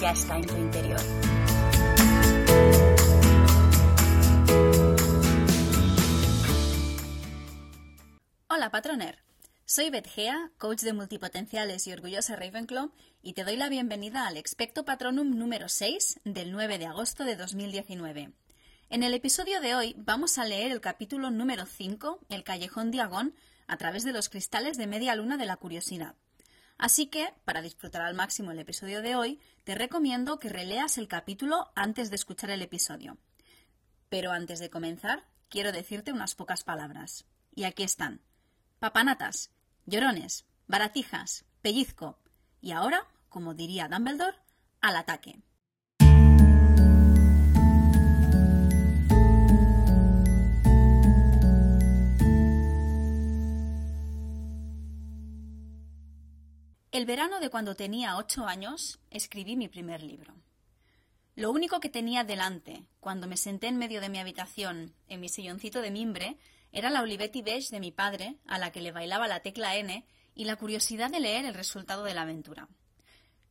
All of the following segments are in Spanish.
ya está en tu interior. Hola, patroner. Soy Beth Gea, coach de multipotenciales y orgullosa Ravenclaw, y te doy la bienvenida al Expecto Patronum número 6 del 9 de agosto de 2019. En el episodio de hoy vamos a leer el capítulo número 5, El Callejón Diagón, a través de los cristales de media luna de la curiosidad. Así que, para disfrutar al máximo el episodio de hoy, te recomiendo que releas el capítulo antes de escuchar el episodio. Pero antes de comenzar, quiero decirte unas pocas palabras. Y aquí están. Papanatas, llorones, baratijas, pellizco. Y ahora, como diría Dumbledore, al ataque. El verano de cuando tenía ocho años escribí mi primer libro. Lo único que tenía delante, cuando me senté en medio de mi habitación, en mi silloncito de mimbre, era la Olivetti beige de mi padre, a la que le bailaba la tecla N, y la curiosidad de leer el resultado de la aventura.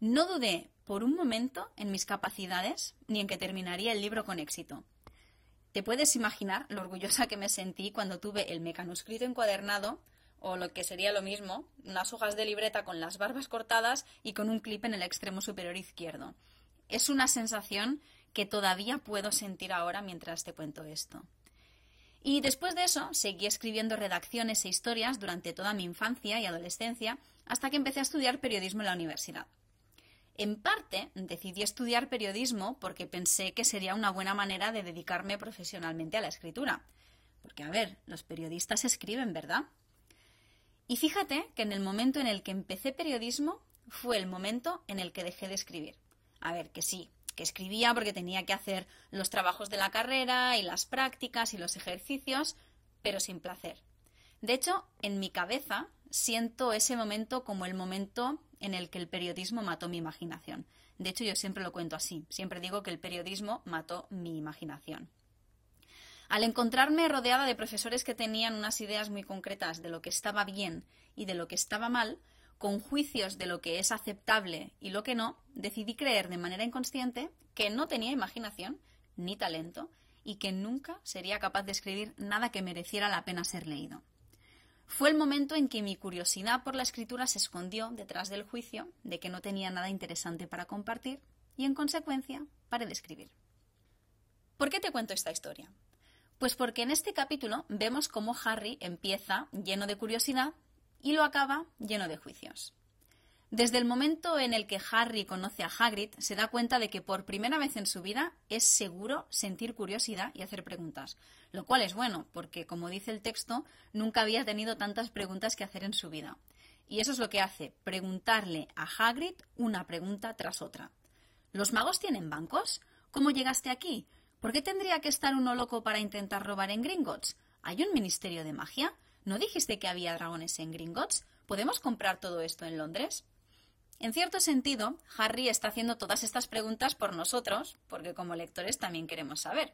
No dudé por un momento en mis capacidades ni en que terminaría el libro con éxito. Te puedes imaginar lo orgullosa que me sentí cuando tuve el mecanuscrito encuadernado, o lo que sería lo mismo, unas hojas de libreta con las barbas cortadas y con un clip en el extremo superior izquierdo. Es una sensación que todavía puedo sentir ahora mientras te cuento esto. Y después de eso, seguí escribiendo redacciones e historias durante toda mi infancia y adolescencia hasta que empecé a estudiar periodismo en la universidad. En parte, decidí estudiar periodismo porque pensé que sería una buena manera de dedicarme profesionalmente a la escritura. Porque, a ver, los periodistas escriben, ¿verdad? Y fíjate que en el momento en el que empecé periodismo fue el momento en el que dejé de escribir. A ver, que sí, que escribía porque tenía que hacer los trabajos de la carrera y las prácticas y los ejercicios, pero sin placer. De hecho, en mi cabeza siento ese momento como el momento en el que el periodismo mató mi imaginación. De hecho, yo siempre lo cuento así, siempre digo que el periodismo mató mi imaginación. Al encontrarme rodeada de profesores que tenían unas ideas muy concretas de lo que estaba bien y de lo que estaba mal, con juicios de lo que es aceptable y lo que no, decidí creer de manera inconsciente que no tenía imaginación ni talento y que nunca sería capaz de escribir nada que mereciera la pena ser leído. Fue el momento en que mi curiosidad por la escritura se escondió detrás del juicio de que no tenía nada interesante para compartir y, en consecuencia, paré de escribir. ¿Por qué te cuento esta historia? Pues porque en este capítulo vemos cómo Harry empieza lleno de curiosidad y lo acaba lleno de juicios. Desde el momento en el que Harry conoce a Hagrid, se da cuenta de que por primera vez en su vida es seguro sentir curiosidad y hacer preguntas, lo cual es bueno, porque como dice el texto, nunca había tenido tantas preguntas que hacer en su vida. Y eso es lo que hace, preguntarle a Hagrid una pregunta tras otra. ¿Los magos tienen bancos? ¿Cómo llegaste aquí? ¿Por qué tendría que estar uno loco para intentar robar en Gringotts? ¿Hay un ministerio de magia? ¿No dijiste que había dragones en Gringotts? ¿Podemos comprar todo esto en Londres? En cierto sentido, Harry está haciendo todas estas preguntas por nosotros, porque como lectores también queremos saber.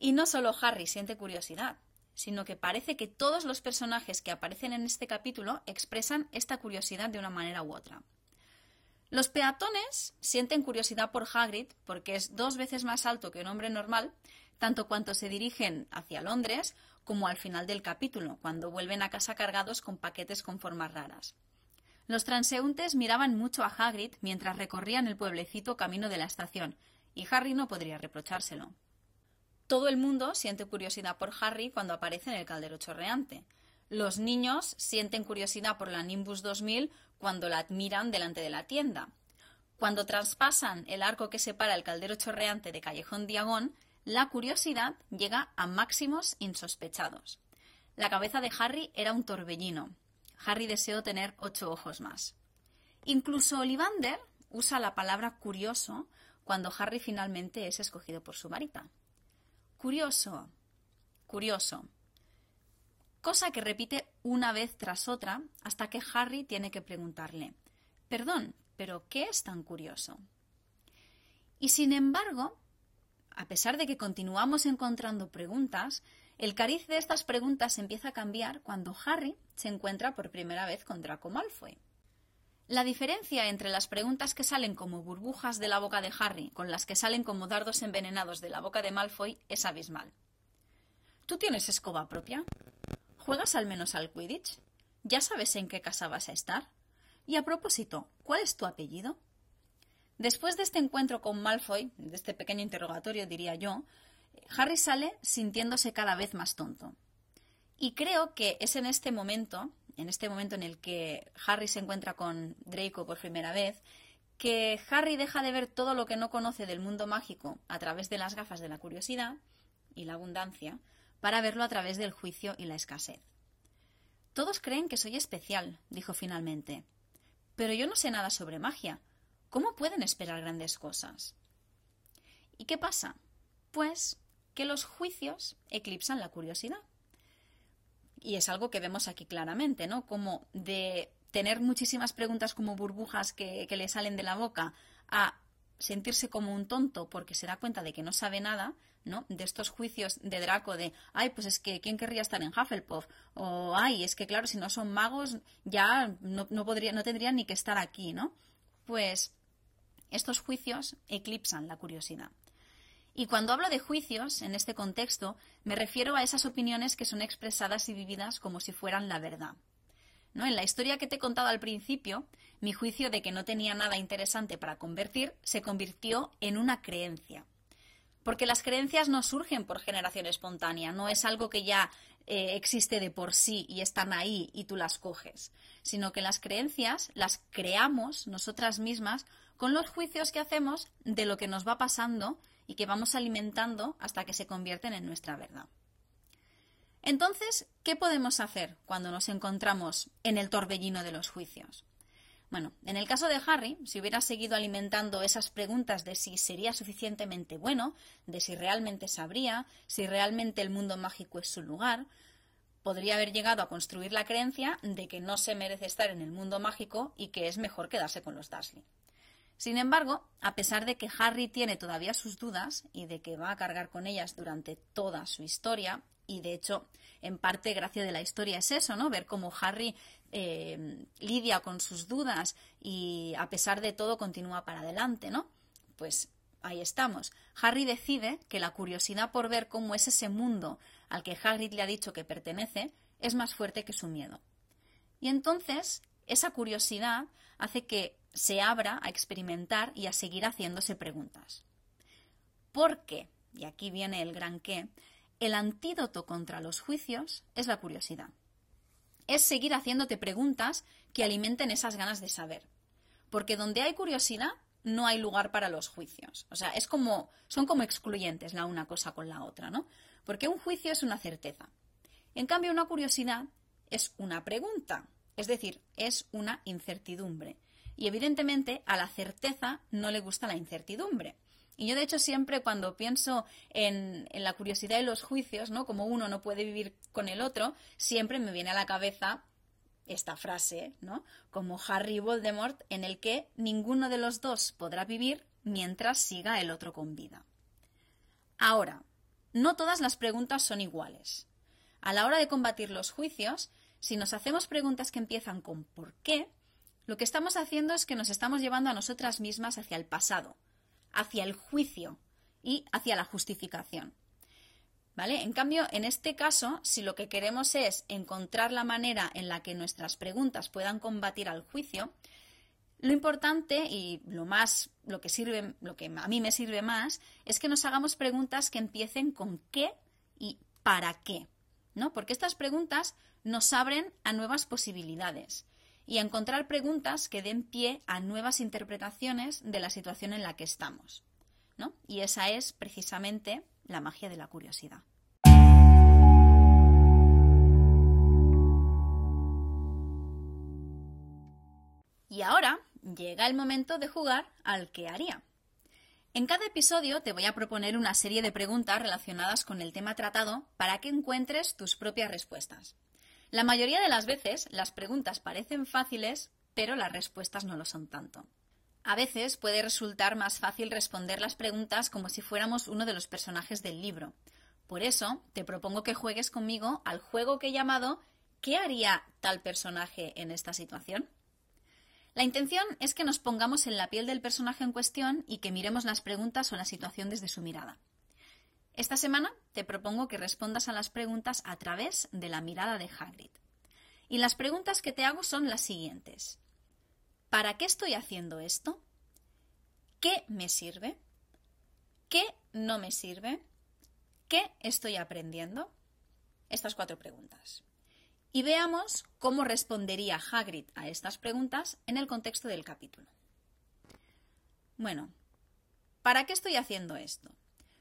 Y no solo Harry siente curiosidad, sino que parece que todos los personajes que aparecen en este capítulo expresan esta curiosidad de una manera u otra. Los peatones sienten curiosidad por Hagrid porque es dos veces más alto que un hombre normal, tanto cuanto se dirigen hacia Londres como al final del capítulo, cuando vuelven a casa cargados con paquetes con formas raras. Los transeúntes miraban mucho a Hagrid mientras recorrían el pueblecito camino de la estación, y Harry no podría reprochárselo. Todo el mundo siente curiosidad por Harry cuando aparece en el caldero chorreante. Los niños sienten curiosidad por la Nimbus 2000 cuando la admiran delante de la tienda. Cuando traspasan el arco que separa el caldero chorreante de Callejón Diagón, la curiosidad llega a máximos insospechados. La cabeza de Harry era un torbellino. Harry deseó tener ocho ojos más. Incluso Ollivander usa la palabra curioso cuando Harry finalmente es escogido por su varita. Curioso, curioso. Cosa que repite una vez tras otra hasta que Harry tiene que preguntarle, perdón, pero ¿qué es tan curioso? Y sin embargo, a pesar de que continuamos encontrando preguntas, el cariz de estas preguntas empieza a cambiar cuando Harry se encuentra por primera vez con Draco Malfoy. La diferencia entre las preguntas que salen como burbujas de la boca de Harry con las que salen como dardos envenenados de la boca de Malfoy es abismal. ¿Tú tienes escoba propia? ¿Juegas al menos al Quidditch? ¿Ya sabes en qué casa vas a estar? Y a propósito, ¿cuál es tu apellido? Después de este encuentro con Malfoy, de este pequeño interrogatorio diría yo, Harry sale sintiéndose cada vez más tonto. Y creo que es en este momento, en este momento en el que Harry se encuentra con Draco por primera vez, que Harry deja de ver todo lo que no conoce del mundo mágico a través de las gafas de la curiosidad y la abundancia, para verlo a través del juicio y la escasez. Todos creen que soy especial, dijo finalmente. Pero yo no sé nada sobre magia. ¿Cómo pueden esperar grandes cosas? ¿Y qué pasa? Pues que los juicios eclipsan la curiosidad. Y es algo que vemos aquí claramente, ¿no? Como de tener muchísimas preguntas como burbujas que, le salen de la boca a sentirse como un tonto porque se da cuenta de que no sabe nada, ¿no? De estos juicios de Draco de, ay, pues es que ¿quién querría estar en Hufflepuff? O, ay, es que claro, si no son magos ya no, no, podría, no tendrían ni que estar aquí, ¿no? Pues estos juicios eclipsan la curiosidad. Y cuando hablo de juicios, en este contexto, me refiero a esas opiniones que son expresadas y vividas como si fueran la verdad. En la historia que te he contado al principio, mi juicio de que no tenía nada interesante para convertir se convirtió en una creencia. Porque las creencias no surgen por generación espontánea, no es algo que ya eh, existe de por sí y están ahí y tú las coges, sino que las creencias las creamos nosotras mismas con los juicios que hacemos de lo que nos va pasando y que vamos alimentando hasta que se convierten en nuestra verdad. Entonces, ¿qué podemos hacer cuando nos encontramos en el torbellino de los juicios? Bueno, en el caso de Harry, si hubiera seguido alimentando esas preguntas de si sería suficientemente bueno, de si realmente sabría, si realmente el mundo mágico es su lugar, podría haber llegado a construir la creencia de que no se merece estar en el mundo mágico y que es mejor quedarse con los Dursley. Sin embargo, a pesar de que Harry tiene todavía sus dudas y de que va a cargar con ellas durante toda su historia, y de hecho, en parte, gracia de la historia es eso, ¿no? Ver cómo Harry eh, lidia con sus dudas y a pesar de todo continúa para adelante, ¿no? Pues ahí estamos. Harry decide que la curiosidad por ver cómo es ese mundo al que Hagrid le ha dicho que pertenece es más fuerte que su miedo. Y entonces, esa curiosidad hace que se abra a experimentar y a seguir haciéndose preguntas. ¿Por qué? Y aquí viene el gran qué. El antídoto contra los juicios es la curiosidad. Es seguir haciéndote preguntas que alimenten esas ganas de saber. Porque donde hay curiosidad, no hay lugar para los juicios. O sea, es como, son como excluyentes la una cosa con la otra, ¿no? Porque un juicio es una certeza. En cambio, una curiosidad es una pregunta, es decir, es una incertidumbre. Y evidentemente a la certeza no le gusta la incertidumbre. Y yo, de hecho, siempre cuando pienso en, la curiosidad y los juicios, ¿no? Como uno no puede vivir con el otro, siempre me viene a la cabeza esta frase, ¿no? Como Harry Voldemort, en el que ninguno de los dos podrá vivir mientras siga el otro con vida. Ahora, no todas las preguntas son iguales. A la hora de combatir los juicios, si nos hacemos preguntas que empiezan con ¿por qué?, lo que estamos haciendo es que nos estamos llevando a nosotras mismas hacia el pasado, hacia el juicio y hacia la justificación. ¿Vale? En cambio, en este caso, si lo que queremos es encontrar la manera en la que nuestras preguntas puedan combatir al juicio, lo importante y lo más, lo que sirve, lo que a mí me sirve más, es que nos hagamos preguntas que empiecen con qué y para qué, ¿no? Porque estas preguntas nos abren a nuevas posibilidades y encontrar preguntas que den pie a nuevas interpretaciones de la situación en la que estamos. ¿no? Y esa es precisamente la magia de la curiosidad. Y ahora llega el momento de jugar al que haría. En cada episodio te voy a proponer una serie de preguntas relacionadas con el tema tratado para que encuentres tus propias respuestas. La mayoría de las veces las preguntas parecen fáciles, pero las respuestas no lo son tanto. A veces puede resultar más fácil responder las preguntas como si fuéramos uno de los personajes del libro, Por eso te propongo que juegues conmigo al juego que he llamado ¿Qué haría tal personaje en esta situación? La intención es que nos pongamos en la piel del personaje en cuestión y que miremos las preguntas o la situación desde su mirada. Esta semana te propongo que respondas a las preguntas a través de la mirada de Hagrid. Y las preguntas que te hago son las siguientes. ¿Para qué estoy haciendo esto? ¿Qué me sirve? ¿Qué no me sirve? ¿Qué estoy aprendiendo? Estas cuatro preguntas. Y veamos cómo respondería Hagrid a estas preguntas en el contexto del capítulo. Bueno, ¿para qué estoy haciendo esto?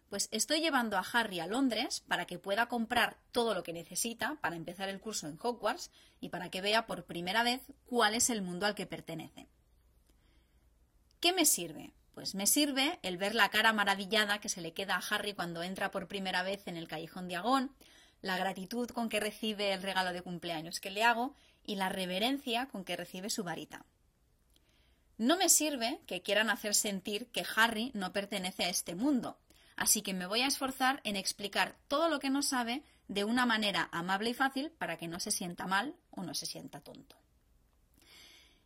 Pues estoy llevando a Harry a Londres para que pueda comprar todo lo que necesita para empezar el curso en Hogwarts y para que vea por primera vez cuál es el mundo al que pertenece. ¿Qué me sirve? Pues me sirve el ver la cara maravillada que se le queda a Harry cuando entra por primera vez en el callejón de Agón, la gratitud con que recibe el regalo de cumpleaños que le hago y la reverencia con que recibe su varita. No me sirve que quieran hacer sentir que Harry no pertenece a este mundo, así que me voy a esforzar en explicar todo lo que no sabe de una manera amable y fácil para que no se sienta mal o no se sienta tonto.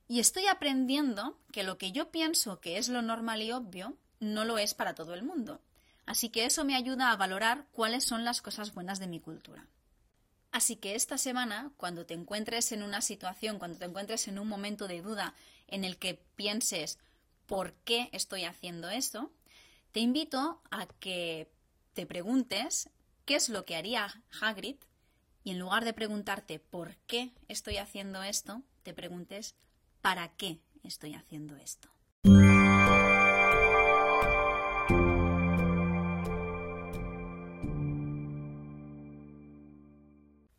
Y estoy aprendiendo que lo que yo pienso que es lo normal y obvio no lo es para todo el mundo. Así que eso me ayuda a valorar cuáles son las cosas buenas de mi cultura. Así que esta semana, cuando te encuentres en una situación, cuando te encuentres en un momento de duda en el que pienses ¿por qué estoy haciendo esto? Te invito a que te preguntes qué es lo que haría Hagrid y en lugar de preguntarte por qué estoy haciendo esto, te preguntes para qué estoy haciendo esto.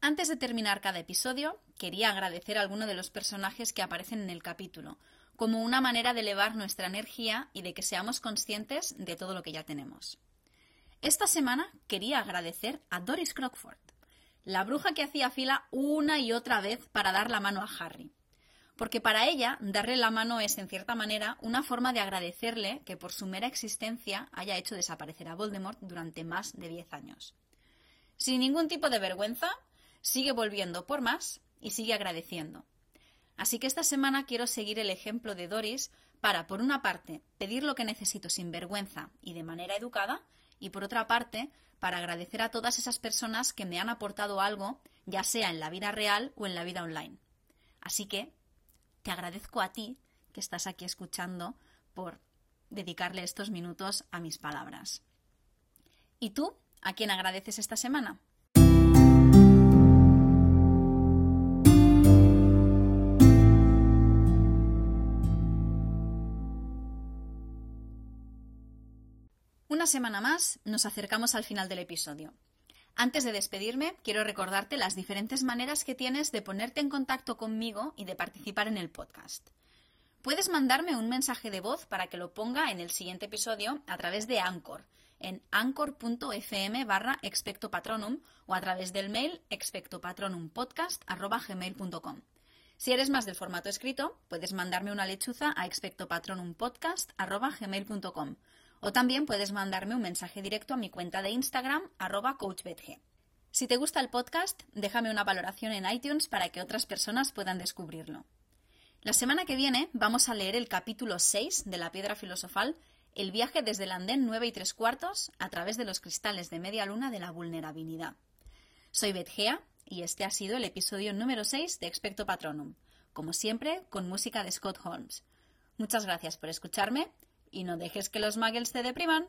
Antes de terminar cada episodio, quería agradecer a alguno de los personajes que aparecen en el capítulo, como una manera de elevar nuestra energía y de que seamos conscientes de todo lo que ya tenemos. Esta semana quería agradecer a Doris Crockford, la bruja que hacía fila una y otra vez para dar la mano a Harry. Porque para ella, darle la mano es, en cierta manera, una forma de agradecerle que por su mera existencia haya hecho desaparecer a Voldemort durante más de diez años. Sin ningún tipo de vergüenza, sigue volviendo por más y sigue agradeciendo. Así que esta semana quiero seguir el ejemplo de Doris para, por una parte, pedir lo que necesito sin vergüenza y de manera educada, y por otra parte, para agradecer a todas esas personas que me han aportado algo, ya sea en la vida real o en la vida online. Así que te agradezco a ti que estás aquí escuchando por dedicarle estos minutos a mis palabras. ¿Y tú? ¿A quién agradeces esta semana? Una semana más nos acercamos al final del episodio. Antes de despedirme, quiero recordarte las diferentes maneras que tienes de ponerte en contacto conmigo y de participar en el podcast. Puedes mandarme un mensaje de voz para que lo ponga en el siguiente episodio a través de Anchor, en anchor.fm barra expectopatronum o a través del mail expectopatronumpodcast.gmail.com. Si eres más del formato escrito, puedes mandarme una lechuza a expectopatronumpodcast.gmail.com o también puedes mandarme un mensaje directo a mi cuenta de Instagram, arroba coachbetg. Si te gusta el podcast, déjame una valoración en iTunes para que otras personas puedan descubrirlo. La semana que viene vamos a leer el capítulo 6 de La Piedra Filosofal, el viaje desde el andén 9 y 3 cuartos a través de los cristales de media luna de la vulnerabilidad. Soy Betgea y este ha sido el episodio número 6 de Expecto Patronum, como siempre con música de Scott Holmes. Muchas gracias por escucharme y no dejes que los muggles te depriman.